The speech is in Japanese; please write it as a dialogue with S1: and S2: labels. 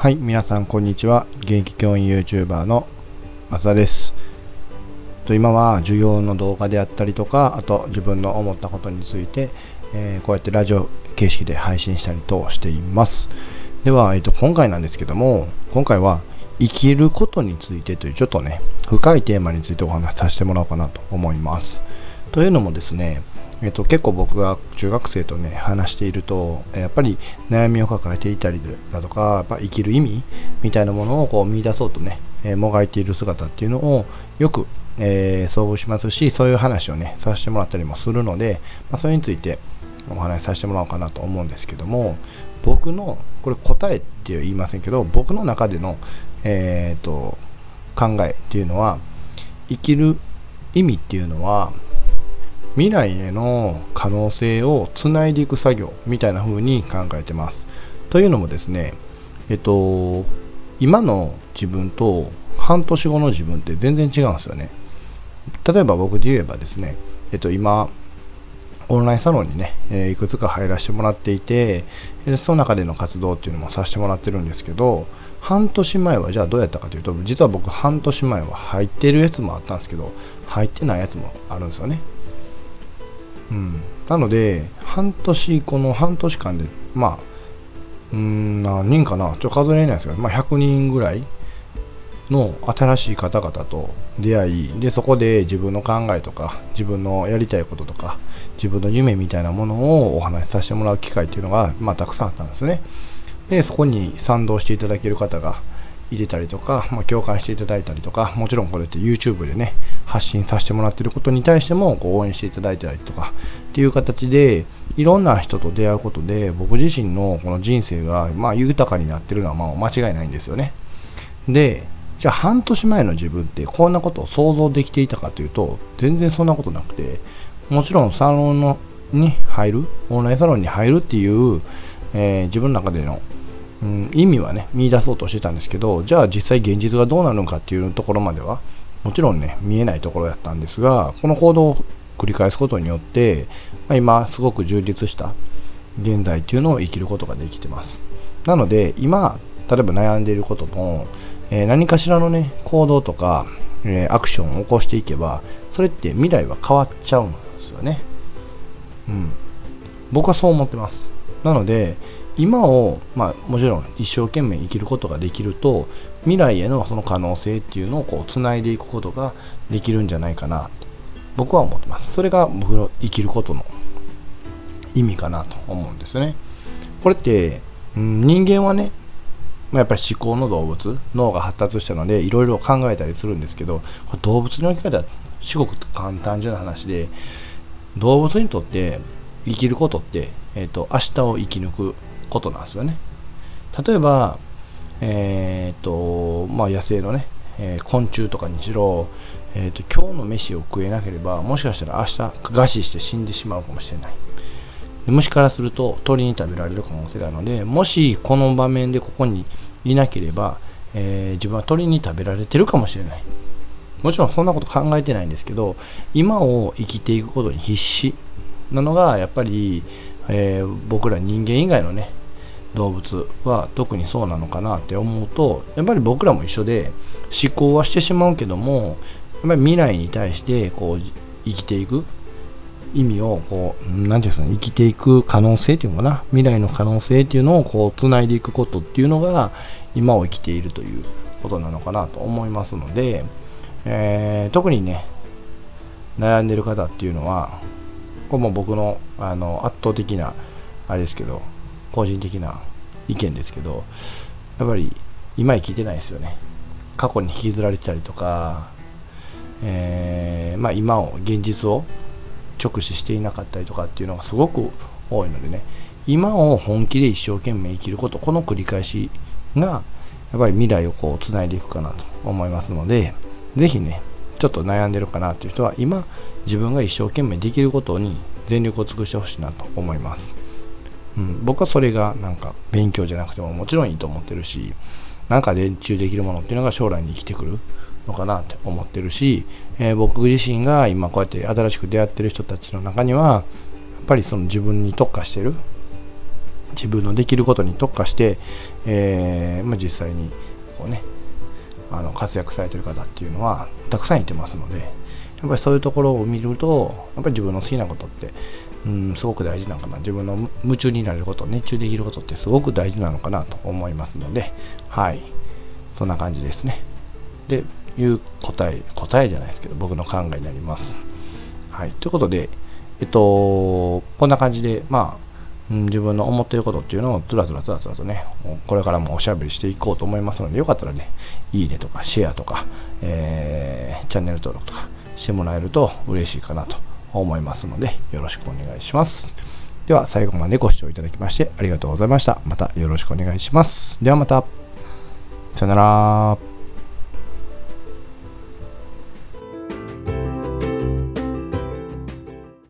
S1: はい、皆さんこんにちは。現役教員 YouTuber の松田です。と今は授業の動画であったりとか、あと自分の思ったことについて、えーこうやってラジオ形式で配信したりとしています。では、えーと今回なんですけども、今回は生きることについてというちょっとね、深いテーマについてお話しさせてもらおうかなと思います。というのもですね、えっと、結構僕が中学生とね話しているとやっぱり悩みを抱えていたりだとかやっぱ生きる意味みたいなものをこう見出そうとね、えもがいている姿っていうのをよく、えー遭遇しますしそういう話をねさせてもらったりもするので、まあ、それについてお話しさせてもらおうかなと思うんですけども僕のこれ答えって言いませんけど僕の中での、えー、と考えっていうのは生きる意味っていうのは未来への可能性をつないでいく作業みたいな風に考えてます。というのもですね、えっと、今の自分と半年後の自分って全然違うんですよね。例えば僕で言えばですね、えっと、今、オンラインサロンにね、えいくつか入らせてもらっていて、その中での活動っていうのもさせてもらってるんですけど、半年前はじゃあどうやったかというと、実は僕半年前は入ってるやつもあったんですけど、入ってないやつもあるんですよね。うん、なので半年この半年間でまあうん何人かなちょっと数えれないですけど、まあ、100人ぐらいの新しい方々と出会いでそこで自分の考えとか自分のやりたいこととか自分の夢みたいなものをお話しさせてもらう機会っていうのが、まあ、たくさんあったんですね。でそこに賛同していただける方がいてたりとか、まあ、共感していただいたりとかもちろんこれって YouTube でね発信させてもらってることに対しても応援していただいたりとかっていう形でいろんな人と出会うことで僕自身のこの人生がまあ豊かになってるのはまあ間違いないんですよね。でじゃあ半年前の自分ってこんなことを想像できていたかというと全然そんなことなくてもちろんサロンのに入るオンラインサロンに入るっていう、えー自分の中でのうん、意味はね見出そうとしてたんですけどじゃあ実際現実がどうなるのかっていうところまではもちろんね見えないところだったんですがこの行動を繰り返すことによって、まあ今すごく充実した現在っていうのを生きることができてます。なので今例えば悩んでいることも、えー何かしらのね行動とか、えーアクションを起こしていけばそれって未来は変わっちゃうんですよね。うん。僕はそう思ってます。なので今を、まあ、もちろん一生懸命生きることができると未来へのその可能性っていうのをこうつないでいくことができるんじゃないかなって僕は思ってます。それが僕の生きることの意味かなと思うんですね。これって、うん、人間はねまあやっぱり思考の動物脳が発達したのでいろいろ考えたりするんですけど動物の生き方はすごく簡単純な話で動物にとって生きることって、えー、と明日を生き抜くことなんですよね。例えば、えーとまあ、野生のね、えー昆虫とかにしろ、えーと今日の飯を食えなければもしかしたら明日餓死して死んでしまうかもしれない。虫からすると鳥に食べられる可能性があるのでもしこの場面でここにいなければ、えー自分は鳥に食べられてるかもしれない。もちろんそんなこと考えてないんですけど今を生きていくことに必死なのがやっぱり、えー僕ら人間以外のね動物は特にそうなのかなって思うとやっぱり僕らも一緒で思考はしてしまうけどもやっぱり未来に対してこう生きていく意味をこう何ていうんですかね生きていく可能性っていうのかな未来の可能性っていうのをこうつないでいくことっていうのが今を生きているということなのかなと思いますので、えー特にね悩んでる方っていうのはこれも僕のあの圧倒的なあれですけど個人的な意見ですけどやっぱり今生きてないですよね。過去に引きずられてたりとか、えーまあ、今を現実を直視していなかったりとかっていうのがすごく多いのでね。今を本気で一生懸命生きることこの繰り返しがやっぱり未来をこうつないでいくかなと思いますのでぜひねちょっと悩んでるかなという人は今自分が一生懸命できることに全力を尽くしてほしいなと思います、うん、僕はそれがなんか勉強じゃなくてももちろんいいと思ってるしなんか練習できるものっていうのが将来に生きてくるのかなって思ってるし、えー僕自身が今こうやって新しく出会ってる人たちの中にはやっぱりその自分に特化してる自分のできることに特化して、えーまあ、実際にこうねあの活躍されてる方っていうのはたくさんいてますのでやっぱりそういうところを見るとやっぱり自分の好きなことってうんすごく大事なのかな。自分の夢中になれること熱中できることってすごく大事なのかなと思いますのではい。そんな感じですね。でいう答え答えじゃないですけど僕の考えになります。はい。ということでえっとこんな感じでまあ、自分の思っていることっていうのをつらつらつらつらとね、これからもおしゃべりしていこうと思いますので、よかったらね、いいねとかシェアとか、えー、チャンネル登録とかしてもらえると嬉しいかなと思いますので、よろしくお願いします。では、最後までご視聴いただきましてありがとうございました。またよろしくお願いします。ではまた。さよなら。